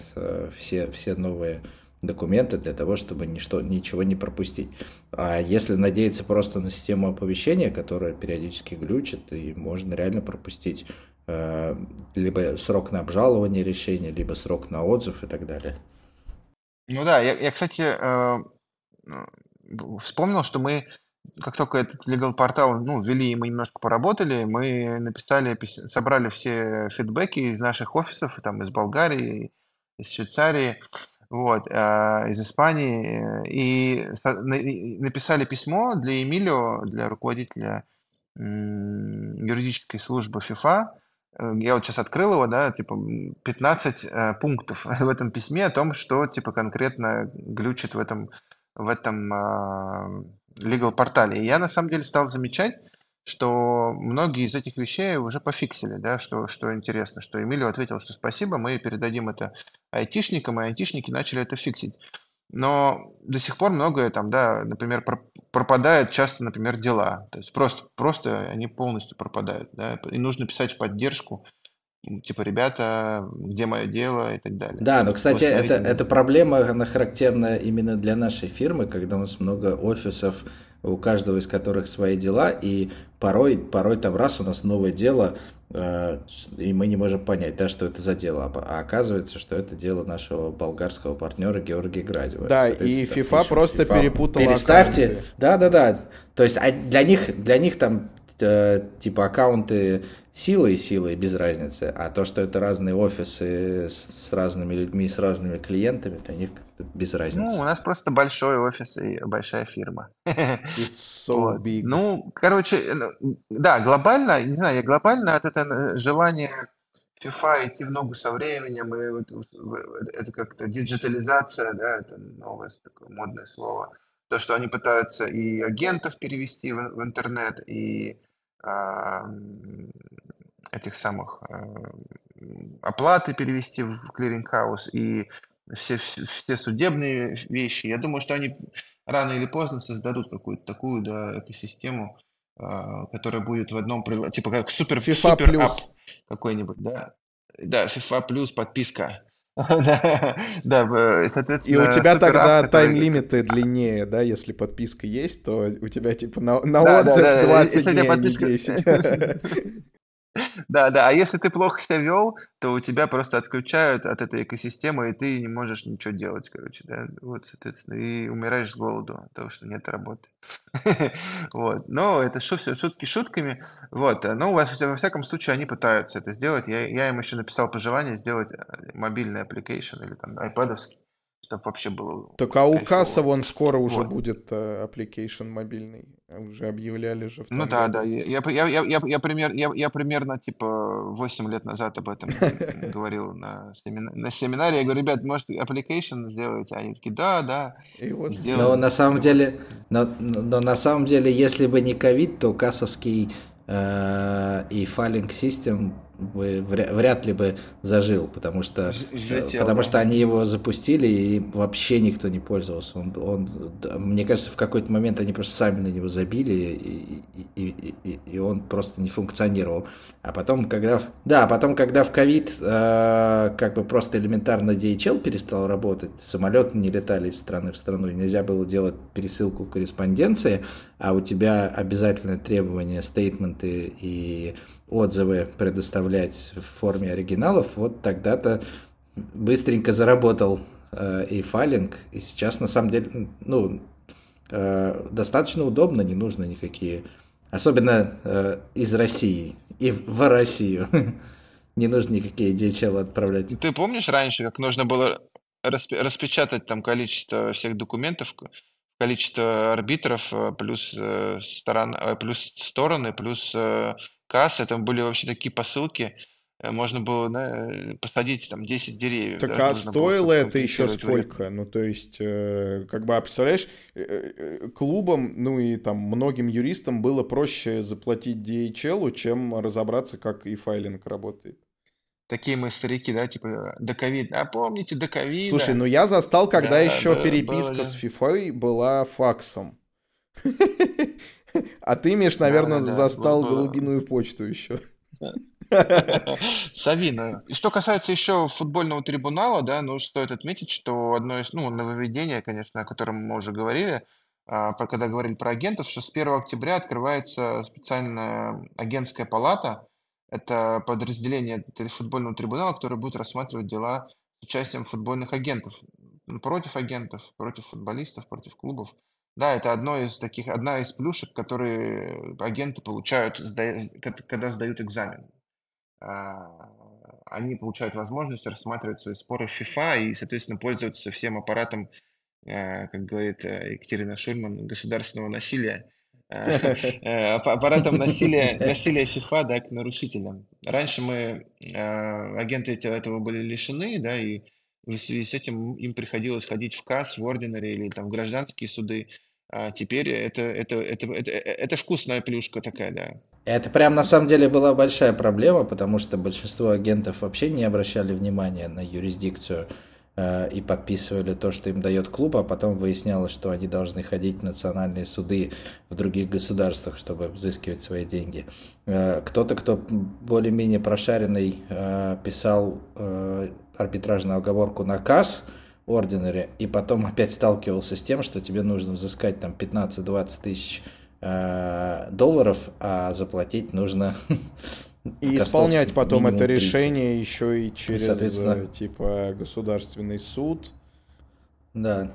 все, все новые документы для того, чтобы ничто, ничего не пропустить. А если надеяться просто на систему оповещения, которая периодически глючит, и можно реально пропустить э, либо срок на обжалование решения, либо срок на отзыв и так далее. Ну да, я, я кстати, э, вспомнил, что мы, как только этот legal портал, ну, ввели, и мы немножко поработали, мы написали, собрали все фидбэки из наших офисов, там, из Болгарии, из Швейцарии, вот, э, из Испании, и написали письмо для Эмилио, для руководителя юридической службы ФИФА. Э, я вот сейчас открыл его, да, типа 15 э, пунктов в этом письме о том, что типа конкретно глючит в этом в этом legal портале. И я на самом деле стал замечать, что многие из этих вещей уже пофиксили, да, что, что интересно, что Эмилио ответил, что спасибо, мы передадим это айтишникам, и айтишники начали это фиксить. но до сих пор многое там, да, например, пропадает часто, например, дела. То есть просто, просто они полностью пропадают, да, и нужно писать в поддержку, типа, ребята, где мое дело и так далее. Да, но, кстати, это, эта проблема, она характерна именно для нашей фирмы, когда у нас много офисов, у каждого из которых свои дела, и порой, порой там раз у нас новое дело, э, и мы не можем понять, да, что это за дело. А, а оказывается, что это дело нашего болгарского партнера Георгия Градева. Да, и FIFA просто FIFA перепутала Переставьте. Аккаунты. Да, да, да. То есть а для них, для них там э, типа аккаунты силой силой без разницы, а то, что это разные офисы с, с разными людьми, с разными клиентами, для них без разницы. Ну, у нас просто большой офис и большая фирма. It's so вот. big. Ну, короче, э, ну, да, глобально, не знаю, я глобально от этого желания FIFA идти в ногу со временем, и вот, это как-то диджитализация, да, это новое такое модное слово. То, что они пытаются и агентов перевести в, в интернет, и этих самых оплаты перевести в clearing house и все, все судебные вещи. Я думаю, что они рано или поздно создадут какую-то такую да, экосистему, которая будет в одном типа как супер, FIFA супер плюс. какой-нибудь, да. Да, FIFA плюс подписка. Да, соответственно... И у тебя тогда time -лимиты длиннее, да, если подписка есть, то у тебя типа на отзыв 20 дней, а не 10. Да, да. А если ты плохо себя вел, то у тебя просто отключают от этой экосистемы, и ты не можешь ничего делать, короче, да. Вот, соответственно, и умираешь с голоду от того, что нет работы. Вот. Но это шутки шутками. Вот. Но во всяком случае они пытаются это сделать. Я, я им еще написал пожелание сделать э, мобильный application или там айпадовский чтобы вообще было... Так а у Касса вон скоро уже вот. будет uh, application мобильный. Уже объявляли же. В ну да, да. Я, я, я, я, я, пример, я, я примерно типа 8 лет назад об этом говорил на, семина, на семинаре. Я говорю, ребят, может application сделать? А они такие, да, да. И вот но на самом деле, но, но на самом деле, если бы не ковид, то кассовский э, и файлинг систем бы вряд ли бы зажил, потому что, Взлетел, потому да. что они его запустили и вообще никто не пользовался. Он, он, мне кажется, в какой-то момент они просто сами на него забили и, и, и, и он просто не функционировал. А потом, когда, да, потом, когда в ковид э, как бы просто элементарно DHL перестал работать, самолеты не летали из страны в страну, нельзя было делать пересылку корреспонденции, а у тебя обязательное требование, стейтменты и отзывы предоставлять в форме оригиналов, вот тогда-то быстренько заработал э, и файлинг, и сейчас на самом деле, ну, э, достаточно удобно, не нужно никакие, особенно э, из России и в Россию, не нужно никакие DHL отправлять. Ты помнишь раньше, как нужно было распечатать там количество всех документов, количество арбитров плюс, сторон, плюс стороны, плюс кассы, там были вообще такие посылки, можно было да, посадить там 10 деревьев. Так а стоило это еще сколько? Ну, то есть, как бы, а представляешь, клубам, ну и там многим юристам было проще заплатить DHL, чем разобраться, как и файлинг работает такие мы старики, да, типа до ковида. А помните, до ковида? Слушай, ну я застал, когда да, еще было, переписка было, с FIFA была факсом. А ты, Миш, наверное, застал голубиную почту еще. Савина. И что касается еще футбольного трибунала, да, ну, стоит отметить, что одно из, ну, нововведений, конечно, о котором мы уже говорили, а, когда говорили про агентов, что с 1 октября открывается специальная агентская палата, это подразделение футбольного трибунала, которое будет рассматривать дела с участием футбольных агентов. Против агентов, против футболистов, против клубов. Да, это одно из таких, одна из плюшек, которые агенты получают, когда сдают экзамен. А, они получают возможность рассматривать свои споры в FIFA и, соответственно, пользоваться всем аппаратом, э, как говорит э, Екатерина Шульман, государственного насилия Э, аппаратом насилия, насилия ФИФА, да, к нарушителям. Раньше мы, агенты этого были лишены, да, и в связи с этим им приходилось ходить в КАС, в Ординаре или там в гражданские суды. А теперь это, это, это, это, это вкусная плюшка такая, да. Это прям на самом деле была большая проблема, потому что большинство агентов вообще не обращали внимания на юрисдикцию э, и подписывали то, что им дает клуб, а потом выяснялось, что они должны ходить в национальные суды в других государствах, чтобы взыскивать свои деньги. Э, кто-то, кто более-менее прошаренный, э, писал арбитражную оговорку на КАС, ординере, и потом опять сталкивался с тем, что тебе нужно взыскать там 15-20 тысяч долларов, а заплатить нужно И исполнять потом это 30. решение еще и через э, типа государственный суд. Да.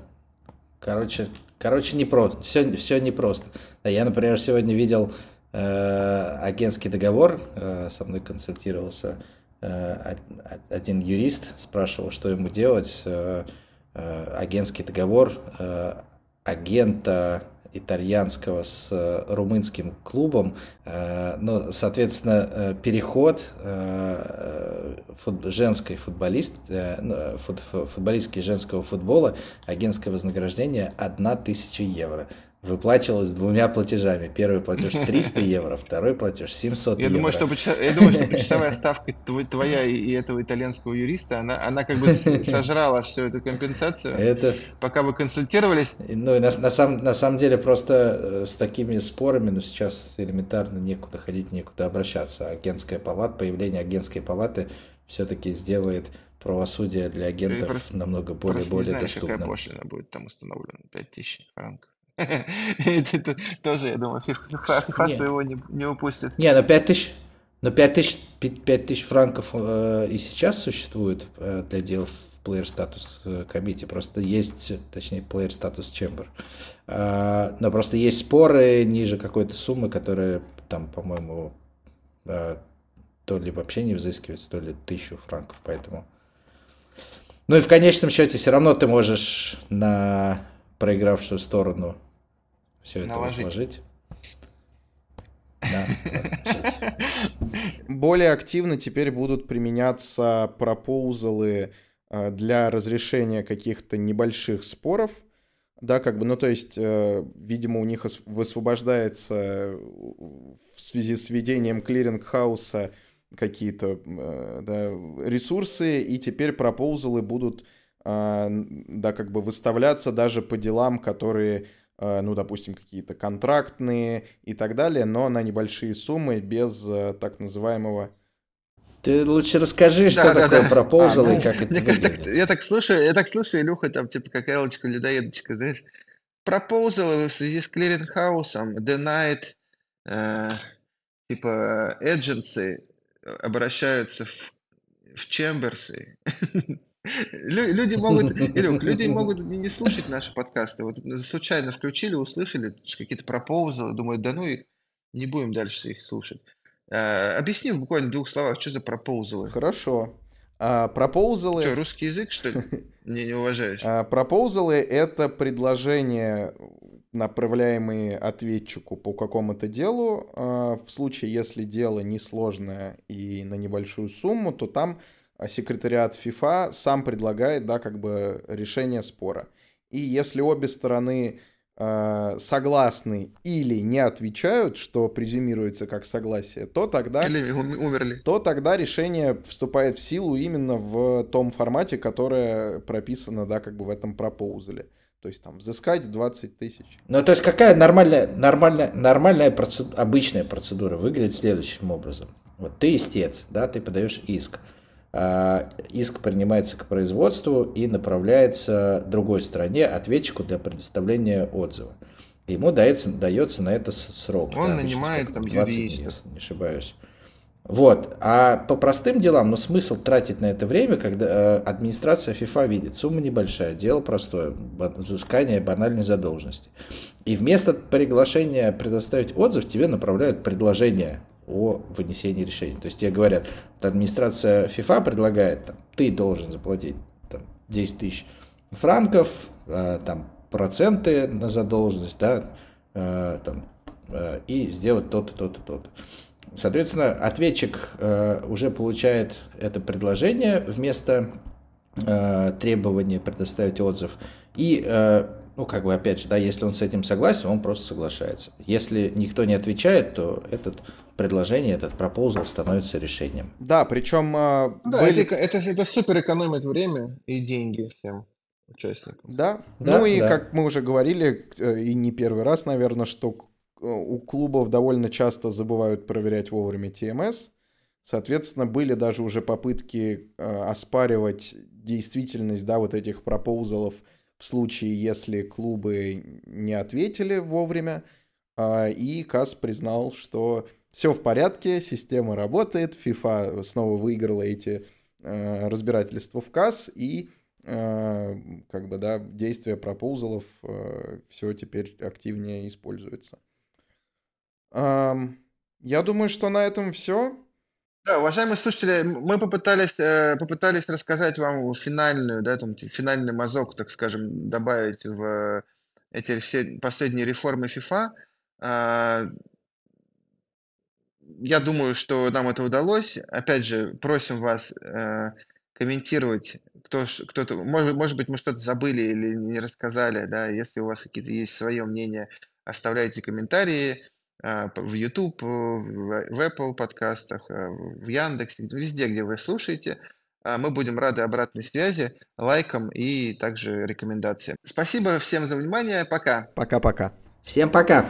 Короче, короче, не просто. Все, все непросто. Да, я, например, сегодня видел э, агентский договор, э, со мной консультировался э, один юрист, спрашивал, что ему делать. Э, э, агентский договор э, агента итальянского с э, румынским клубом. Э, ну, соответственно, э, переход женской футболист, ну, футболистки женского футбола, агентское вознаграждение 1000 евро выплачивалось двумя платежами. Первый платеж 300 евро, второй платеж 700 я евро. Думаю, что, я думаю, что почасовая ставка твоя и этого итальянского юриста, она, она как бы сожрала всю эту компенсацию, Это... пока вы консультировались. Ну, и на, на, сам, на самом деле просто э, с такими спорами, ну, сейчас элементарно некуда ходить, некуда обращаться. Агентская палата, появление агентской палаты все-таки сделает правосудие для агентов просто, намного более, более не знаешь, доступным. какая пошлина будет там установлена? 5000 франков. Это тоже, я думаю, FIFA своего не упустит. Не, ну 5 тысяч, но 5 тысяч, 5 тысяч франков э, и сейчас существует э, для дел в Player Status Committee. Просто есть, точнее, Player Status Chamber. Э, но просто есть споры ниже какой-то суммы, которые там, по-моему, то ли вообще не взыскивается, то ли тысячу франков, поэтому... Ну и в конечном счете все равно ты можешь на проигравшую сторону все это сложить. Да, Более активно теперь будут применяться пропоузалы э, для разрешения каких-то небольших споров. Да, как бы, ну то есть, э, видимо, у них высвобождается в связи с введением clearing house а какие-то э, да, ресурсы, и теперь proposal ы будут, да, как бы выставляться даже по делам, которые Э, ну, допустим, какие-то контрактные и так далее, но на небольшие суммы без э, так называемого ты лучше расскажи, что да, такое да. proposal а, и как это выглядит. Так, я так слушаю, я так слушаю, Илюха, там типа как Элочка, людоедочка, знаешь. Пропозалы в связи с клиринг-хаусом, denied, э, типа, agency обращаются в, в чемберсы. Люди могут, Илюк, люди могут не слушать наши подкасты. Вот случайно включили, услышали какие-то пропозалы, думают, да ну их, не будем дальше их слушать. А, объясни в буквально двух словах, что за пропозалы. Хорошо. А. Что, русский язык, что ли? Не, не уважаешь? А, это предложения, направляемые ответчику по какому-то делу. А, в случае, если дело несложное и на небольшую сумму, то там секретариат FIFA сам предлагает, да, как бы решение спора. И если обе стороны э, согласны или не отвечают, что презюмируется как согласие, то тогда... Или умерли. То тогда решение вступает в силу именно в том формате, которое прописано, да, как бы в этом пропоузале. То есть там взыскать 20 тысяч. Ну, то есть какая нормальная, нормальная, нормальная процедура, обычная процедура выглядит следующим образом. Вот ты истец, да, ты подаешь иск. А, иск принимается к производству и направляется другой стороне, ответчику для предоставления отзыва. Ему дается, дается на это срок. Он да, нанимает там 20, юристов. Не, ошибаюсь. Вот. А по простым делам, ну смысл тратить на это время, когда э, администрация FIFA видит, сумма небольшая, дело простое, взыскание банальной задолженности. И вместо приглашения предоставить отзыв, тебе направляют предложение о вынесении решений. То есть тебе говорят, вот администрация FIFA предлагает, там, ты должен заплатить там, 10 тысяч франков, э, там, проценты на задолженность, да, э, там, э, и сделать то-то, то-то, то-то. Соответственно, ответчик э, уже получает это предложение вместо э, требования предоставить отзыв. И э, ну, как бы, опять же, да, если он с этим согласен, он просто соглашается. Если никто не отвечает, то этот предложение, этот пропозал становится решением. Да, причем... А, да, были... это, это, это супер экономит время и деньги всем участникам. Да, да ну и да. как мы уже говорили, э, и не первый раз, наверное, что э, у клубов довольно часто забывают проверять вовремя ТМС. Соответственно, были даже уже попытки э, оспаривать действительность, да, вот этих пропозалов в случае, если клубы не ответили вовремя. Э, и КАС признал, что все в порядке, система работает, FIFA снова выиграла эти э, разбирательства в КАС, и э, как бы, да, действия пропозалов э, все теперь активнее используется. Э, я думаю, что на этом все. Да, уважаемые слушатели, мы попытались, э, попытались рассказать вам финальную, да, там, финальный мазок, так скажем, добавить в эти все последние реформы FIFA. Я думаю, что нам это удалось. Опять же, просим вас э, комментировать, кто, кто-то, может, может быть, мы что-то забыли или не рассказали, да, если у вас какие-то есть свое мнение, оставляйте комментарии. А, в YouTube, в Apple подкастах, а, в Яндексе, везде, где вы слушаете. А, мы будем рады обратной связи, лайкам и также рекомендациям. Спасибо всем за внимание. Пока. Пока-пока. Всем пока.